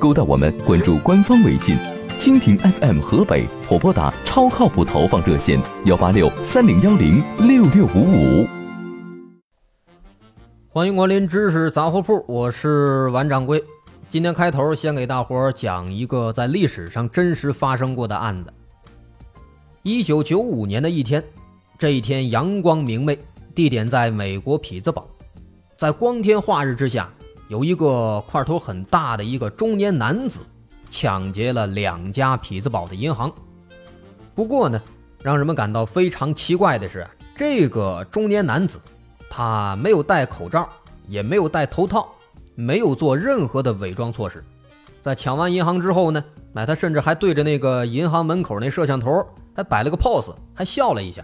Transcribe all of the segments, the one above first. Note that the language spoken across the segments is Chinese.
勾搭我们，关注官方微信“蜻蜓 FM 河北”或拨打超靠谱投放热线幺八六三零幺零六六五五。欢迎光临知识杂货铺，我是王掌柜。今天开头先给大伙儿讲一个在历史上真实发生过的案子。一九九五年的一天，这一天阳光明媚，地点在美国匹兹堡，在光天化日之下。有一个块头很大的一个中年男子，抢劫了两家匹兹堡的银行。不过呢，让人们感到非常奇怪的是，这个中年男子，他没有戴口罩，也没有戴头套，没有做任何的伪装措施。在抢完银行之后呢，哎，他甚至还对着那个银行门口那摄像头还摆了个 pose，还笑了一下。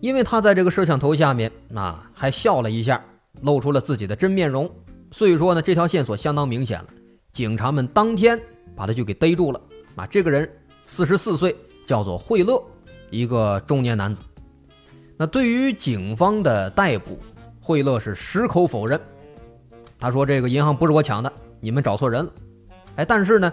因为他在这个摄像头下面，啊，还笑了一下。露出了自己的真面容，所以说呢，这条线索相当明显了。警察们当天把他就给逮住了。啊，这个人四十四岁，叫做惠勒，一个中年男子。那对于警方的逮捕，惠勒是矢口否认。他说：“这个银行不是我抢的，你们找错人了。”哎，但是呢，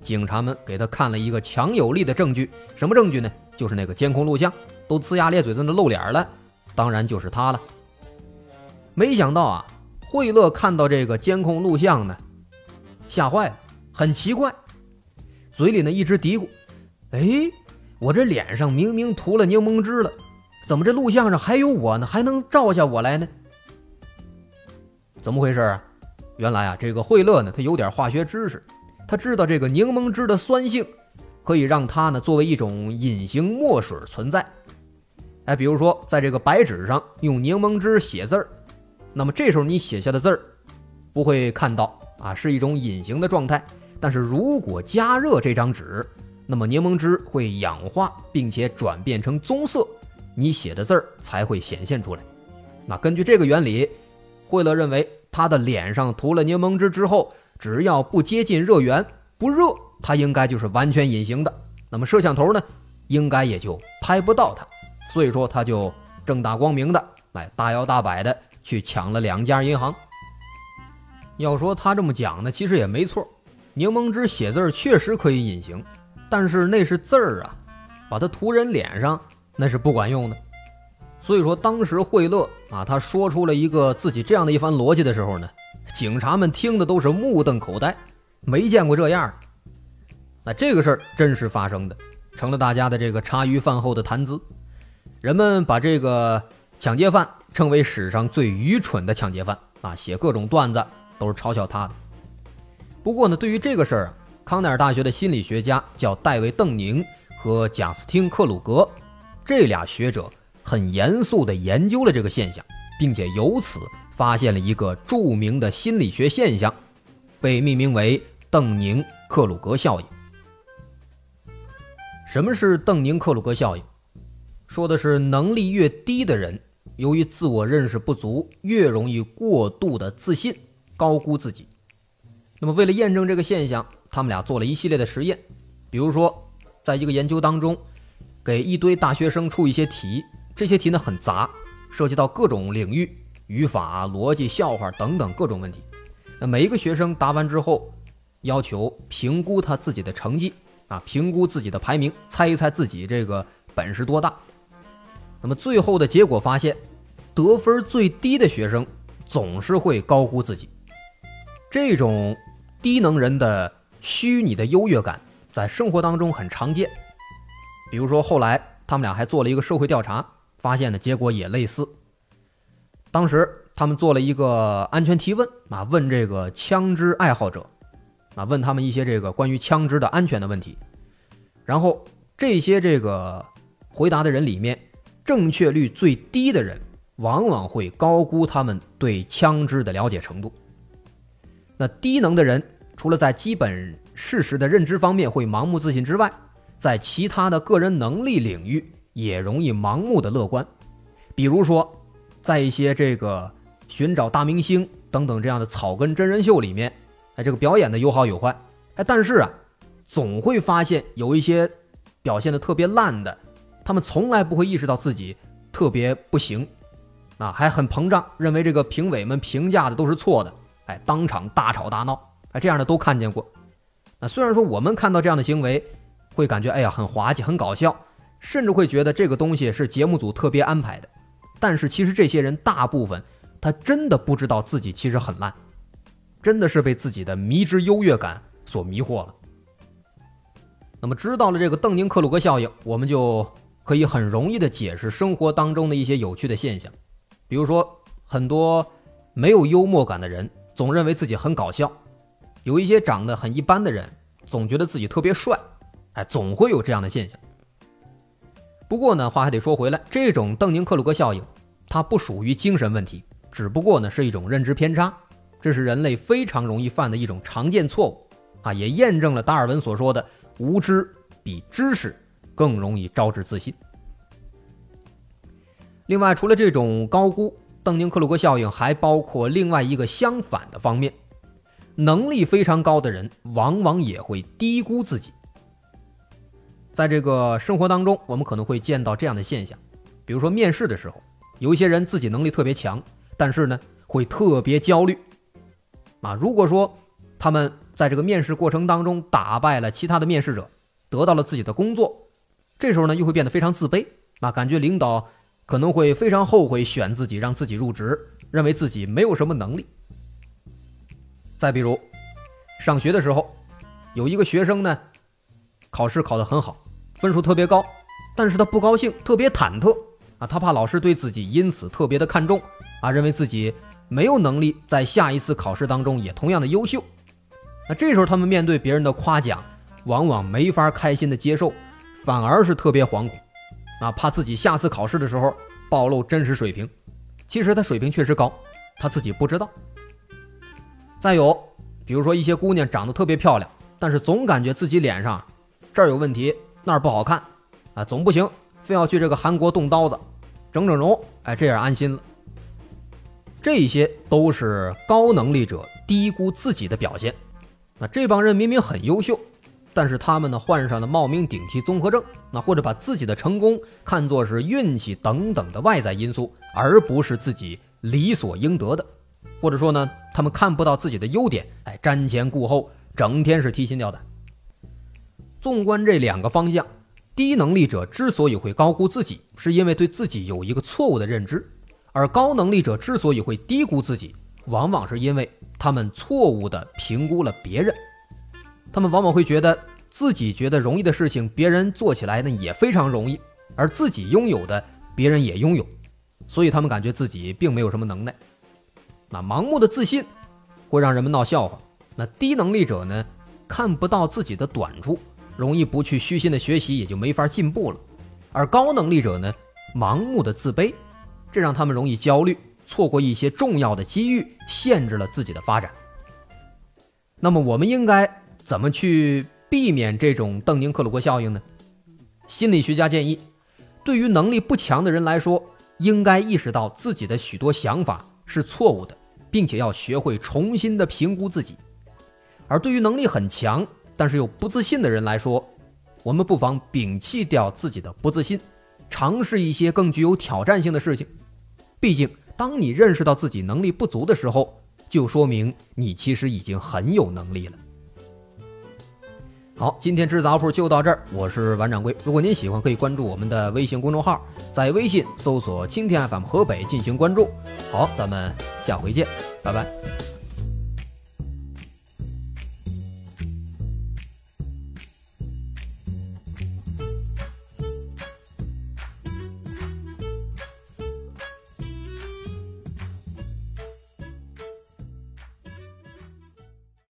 警察们给他看了一个强有力的证据，什么证据呢？就是那个监控录像，都呲牙咧嘴在那露脸了，当然就是他了。没想到啊，惠勒看到这个监控录像呢，吓坏了，很奇怪，嘴里呢一直嘀咕：“哎，我这脸上明明涂了柠檬汁了，怎么这录像上还有我呢？还能照下我来呢？怎么回事啊？原来啊，这个惠勒呢，他有点化学知识，他知道这个柠檬汁的酸性可以让它呢作为一种隐形墨水存在。哎，比如说在这个白纸上用柠檬汁写字儿。”那么这时候你写下的字儿不会看到啊，是一种隐形的状态。但是如果加热这张纸，那么柠檬汁会氧化，并且转变成棕色，你写的字儿才会显现出来。那根据这个原理，惠勒认为他的脸上涂了柠檬汁之后，只要不接近热源，不热，他应该就是完全隐形的。那么摄像头呢，应该也就拍不到他。所以说他就正大光明的，哎，大摇大摆的。去抢了两家银行。要说他这么讲呢，其实也没错。柠檬汁写字儿确实可以隐形，但是那是字儿啊，把它涂人脸上那是不管用的。所以说，当时惠勒啊，他说出了一个自己这样的一番逻辑的时候呢，警察们听的都是目瞪口呆，没见过这样。那这个事儿真实发生的，成了大家的这个茶余饭后的谈资。人们把这个抢劫犯。称为史上最愚蠢的抢劫犯啊！写各种段子都是嘲笑他的。不过呢，对于这个事儿啊，康奈尔大学的心理学家叫戴维·邓宁和贾斯汀·克鲁格，这俩学者很严肃地研究了这个现象，并且由此发现了一个著名的心理学现象，被命名为邓宁克鲁格效应。什么是邓宁克鲁格效应？说的是能力越低的人。由于自我认识不足，越容易过度的自信、高估自己。那么，为了验证这个现象，他们俩做了一系列的实验。比如说，在一个研究当中，给一堆大学生出一些题，这些题呢很杂，涉及到各种领域，语法、逻辑、笑话等等各种问题。那每一个学生答完之后，要求评估他自己的成绩啊，评估自己的排名，猜一猜自己这个本事多大。那么最后的结果发现，得分最低的学生总是会高估自己。这种低能人的虚拟的优越感，在生活当中很常见。比如说，后来他们俩还做了一个社会调查，发现的结果也类似。当时他们做了一个安全提问啊，问这个枪支爱好者啊，问他们一些这个关于枪支的安全的问题。然后这些这个回答的人里面。正确率最低的人，往往会高估他们对枪支的了解程度。那低能的人除了在基本事实的认知方面会盲目自信之外，在其他的个人能力领域也容易盲目的乐观。比如说，在一些这个寻找大明星等等这样的草根真人秀里面，哎，这个表演的有好有坏，哎，但是啊，总会发现有一些表现的特别烂的，他们从来不会意识到自己特别不行，啊，还很膨胀，认为这个评委们评价的都是错的，哎，当场大吵大闹，哎，这样的都看见过。那虽然说我们看到这样的行为，会感觉哎呀很滑稽、很搞笑，甚至会觉得这个东西是节目组特别安排的。但是其实这些人大部分他真的不知道自己其实很烂，真的是被自己的迷之优越感所迷惑了。那么知道了这个邓宁克鲁格效应，我们就可以很容易的解释生活当中的一些有趣的现象，比如说很多没有幽默感的人总认为自己很搞笑，有一些长得很一般的人总觉得自己特别帅，哎，总会有这样的现象。不过呢，话还得说回来，这种邓宁克鲁格效应，它不属于精神问题，只不过呢是一种认知偏差，这是人类非常容易犯的一种常见错误啊，也验证了达尔文所说的无知比知识更容易招致自信。另外，除了这种高估邓宁克鲁格效应，还包括另外一个相反的方面，能力非常高的人往往也会低估自己。在这个生活当中，我们可能会见到这样的现象，比如说面试的时候，有一些人自己能力特别强，但是呢会特别焦虑。啊，如果说他们在这个面试过程当中打败了其他的面试者，得到了自己的工作，这时候呢又会变得非常自卑，啊，感觉领导可能会非常后悔选自己，让自己入职，认为自己没有什么能力。再比如，上学的时候，有一个学生呢，考试考得很好。分数特别高，但是他不高兴，特别忐忑啊，他怕老师对自己因此特别的看重啊，认为自己没有能力在下一次考试当中也同样的优秀。那这时候他们面对别人的夸奖，往往没法开心的接受，反而是特别惶恐啊，怕自己下次考试的时候暴露真实水平。其实他水平确实高，他自己不知道。再有，比如说一些姑娘长得特别漂亮，但是总感觉自己脸上这儿有问题。那儿不好看，啊，总不行，非要去这个韩国动刀子，整整容，哎，这样安心了。这些都是高能力者低估自己的表现。那这帮人明明很优秀，但是他们呢患上了冒名顶替综合症，那或者把自己的成功看作是运气等等的外在因素，而不是自己理所应得的。或者说呢，他们看不到自己的优点，哎，瞻前顾后，整天是提心吊胆。纵观这两个方向，低能力者之所以会高估自己，是因为对自己有一个错误的认知；而高能力者之所以会低估自己，往往是因为他们错误的评估了别人。他们往往会觉得自己觉得容易的事情，别人做起来呢也非常容易，而自己拥有的，别人也拥有，所以他们感觉自己并没有什么能耐。那盲目的自信会让人们闹笑话。那低能力者呢，看不到自己的短处。容易不去虚心的学习，也就没法进步了。而高能力者呢，盲目的自卑，这让他们容易焦虑，错过一些重要的机遇，限制了自己的发展。那么，我们应该怎么去避免这种邓宁克鲁格效应呢？心理学家建议，对于能力不强的人来说，应该意识到自己的许多想法是错误的，并且要学会重新的评估自己。而对于能力很强，但是又不自信的人来说，我们不妨摒弃掉自己的不自信，尝试一些更具有挑战性的事情。毕竟，当你认识到自己能力不足的时候，就说明你其实已经很有能力了。好，今天吃杂铺就到这儿，我是王掌柜。如果您喜欢，可以关注我们的微信公众号，在微信搜索“青天 FM 河北”进行关注。好，咱们下回见，拜拜。